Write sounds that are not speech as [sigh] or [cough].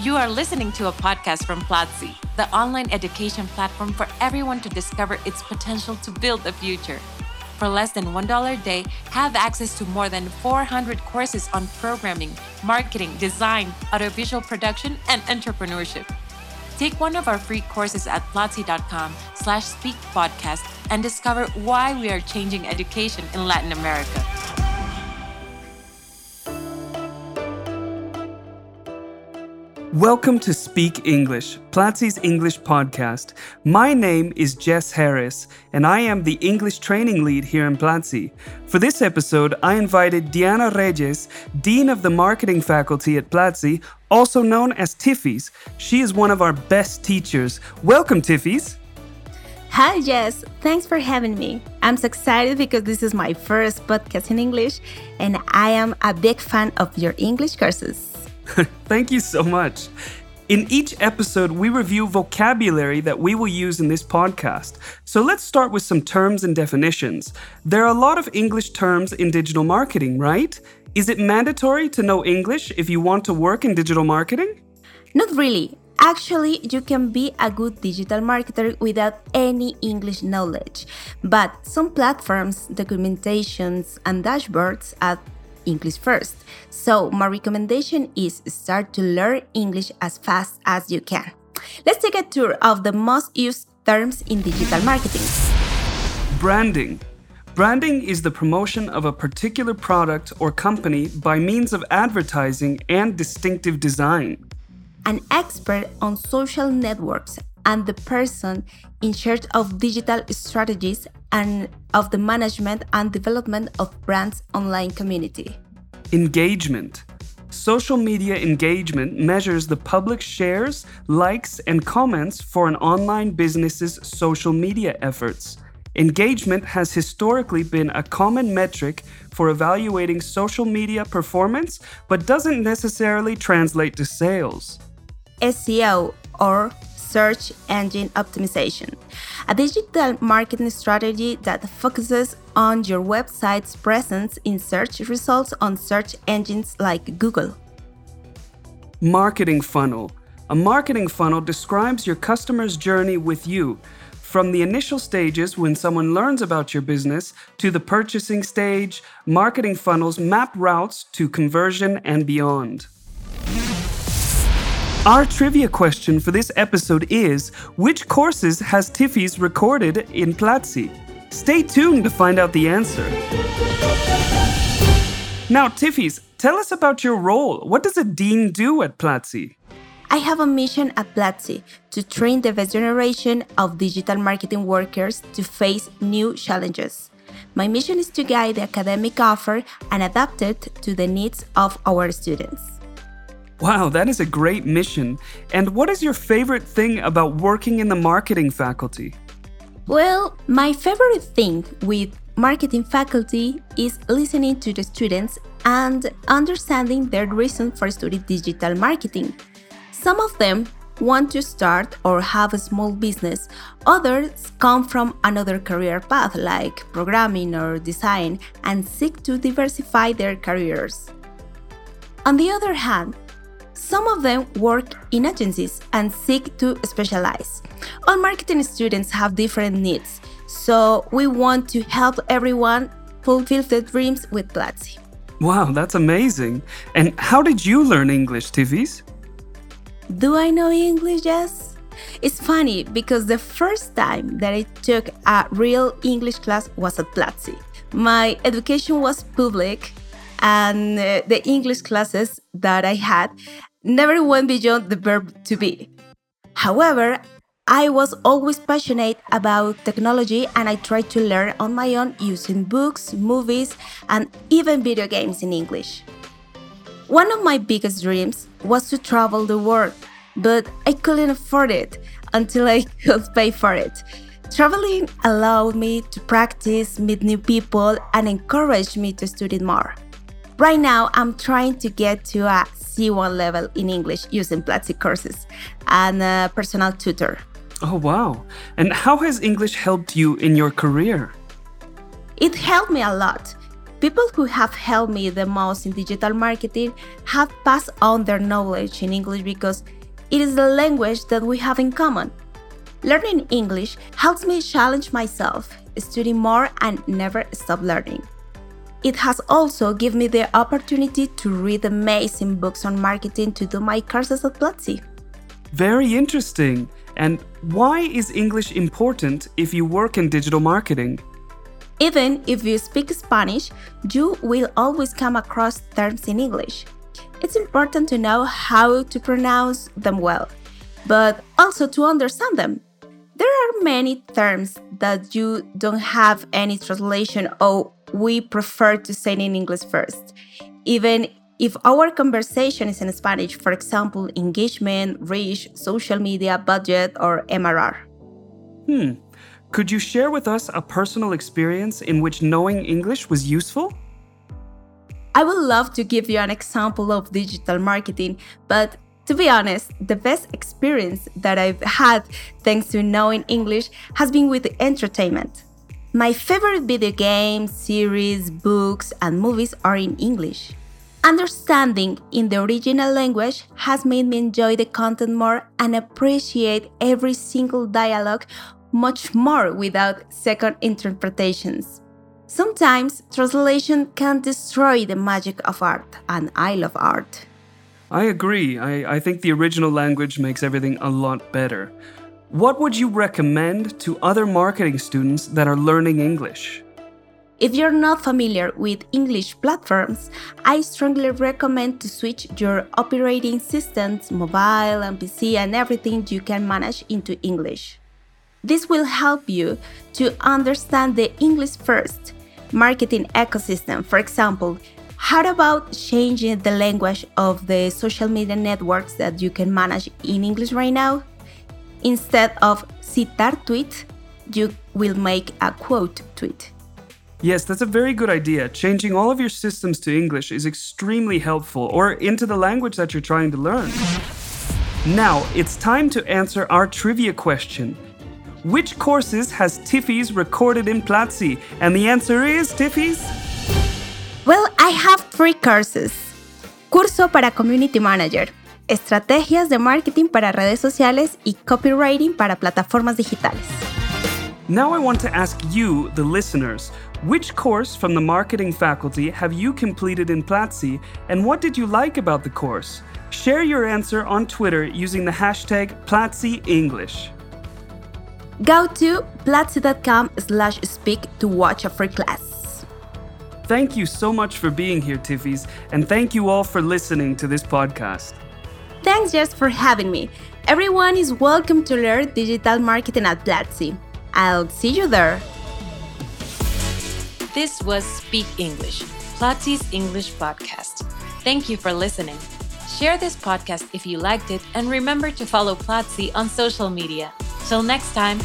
You are listening to a podcast from Platzi, the online education platform for everyone to discover its potential to build a future. For less than $1 a day, have access to more than 400 courses on programming, marketing, design, audiovisual production, and entrepreneurship. Take one of our free courses at platzi.com slash speak podcast and discover why we are changing education in Latin America. Welcome to Speak English, Platzi's English podcast. My name is Jess Harris, and I am the English training lead here in Platzi. For this episode, I invited Diana Reyes, Dean of the Marketing Faculty at Platzi, also known as Tiffys. She is one of our best teachers. Welcome, Tiffys. Hi, Jess. Thanks for having me. I'm so excited because this is my first podcast in English, and I am a big fan of your English courses. [laughs] Thank you so much. In each episode, we review vocabulary that we will use in this podcast. So let's start with some terms and definitions. There are a lot of English terms in digital marketing, right? Is it mandatory to know English if you want to work in digital marketing? Not really. Actually, you can be a good digital marketer without any English knowledge. But some platforms, documentations, and dashboards add English first. So, my recommendation is start to learn English as fast as you can. Let's take a tour of the most used terms in digital marketing. Branding. Branding is the promotion of a particular product or company by means of advertising and distinctive design. An expert on social networks and the person in charge of digital strategies and of the management and development of brands online community. Engagement. Social media engagement measures the public shares, likes, and comments for an online business's social media efforts. Engagement has historically been a common metric for evaluating social media performance, but doesn't necessarily translate to sales. SEO or search engine optimization, a digital marketing strategy that focuses on your website's presence in search results on search engines like Google. Marketing funnel. A marketing funnel describes your customer's journey with you, from the initial stages when someone learns about your business to the purchasing stage, marketing funnels map routes to conversion and beyond. Our trivia question for this episode is Which courses has Tiffys recorded in Platzi? Stay tuned to find out the answer. Now, Tiffys, tell us about your role. What does a dean do at Platzi? I have a mission at Platzi to train the best generation of digital marketing workers to face new challenges. My mission is to guide the academic offer and adapt it to the needs of our students. Wow, that is a great mission. And what is your favorite thing about working in the marketing faculty? Well, my favorite thing with marketing faculty is listening to the students and understanding their reason for studying digital marketing. Some of them want to start or have a small business. Others come from another career path like programming or design and seek to diversify their careers. On the other hand, some of them work in agencies and seek to specialize. All marketing students have different needs, so we want to help everyone fulfill their dreams with Platzi. Wow, that's amazing. And how did you learn English, Tiffys? Do I know English? Yes. It's funny because the first time that I took a real English class was at Platzi. My education was public, and uh, the English classes that I had never went beyond the verb to be. However, I was always passionate about technology and I tried to learn on my own using books, movies, and even video games in English. One of my biggest dreams was to travel the world, but I couldn't afford it until I [laughs] could pay for it. Traveling allowed me to practice, meet new people, and encouraged me to study more. Right now, I'm trying to get to a C1 level in English using Platzi courses and a personal tutor. Oh, wow. And how has English helped you in your career? It helped me a lot. People who have helped me the most in digital marketing have passed on their knowledge in English because it is the language that we have in common. Learning English helps me challenge myself, study more, and never stop learning. It has also given me the opportunity to read amazing books on marketing to do my courses at Platzi. Very interesting. And why is English important if you work in digital marketing? Even if you speak Spanish, you will always come across terms in English. It's important to know how to pronounce them well, but also to understand them. There are many terms that you don't have any translation or we prefer to say in English first. Even if our conversation is in Spanish, for example, engagement, reach, social media, budget, or MRR. Hmm. Could you share with us a personal experience in which knowing English was useful? I would love to give you an example of digital marketing, but to be honest, the best experience that I've had thanks to knowing English has been with entertainment. My favorite video games, series, books, and movies are in English. Understanding in the original language has made me enjoy the content more and appreciate every single dialogue much more without second interpretations. Sometimes translation can destroy the magic of art, and I love art. I agree. I, I think the original language makes everything a lot better. What would you recommend to other marketing students that are learning English? If you're not familiar with English platforms, I strongly recommend to switch your operating systems, mobile and PC, and everything you can manage into English. This will help you to understand the English first marketing ecosystem. For example, how about changing the language of the social media networks that you can manage in English right now? Instead of citar tweet, you will make a quote tweet. Yes, that's a very good idea. Changing all of your systems to English is extremely helpful, or into the language that you're trying to learn. Now, it's time to answer our trivia question. Which courses has Tiffys recorded in Platzi? And the answer is, Tiffys? Well, I have three courses. Curso para Community Manager, Estrategias de Marketing para Redes Sociales y Copywriting para Plataformas Digitales. Now I want to ask you, the listeners, which course from the marketing faculty have you completed in Platzi and what did you like about the course? Share your answer on Twitter using the hashtag PlatziEnglish. Go to platzi.com slash speak to watch a free class. Thank you so much for being here, Tiffys, and thank you all for listening to this podcast. Thanks, Jess, for having me. Everyone is welcome to learn digital marketing at Platzi. I'll see you there. This was Speak English, Platzi's English podcast. Thank you for listening. Share this podcast if you liked it, and remember to follow Platzi on social media. Till next time.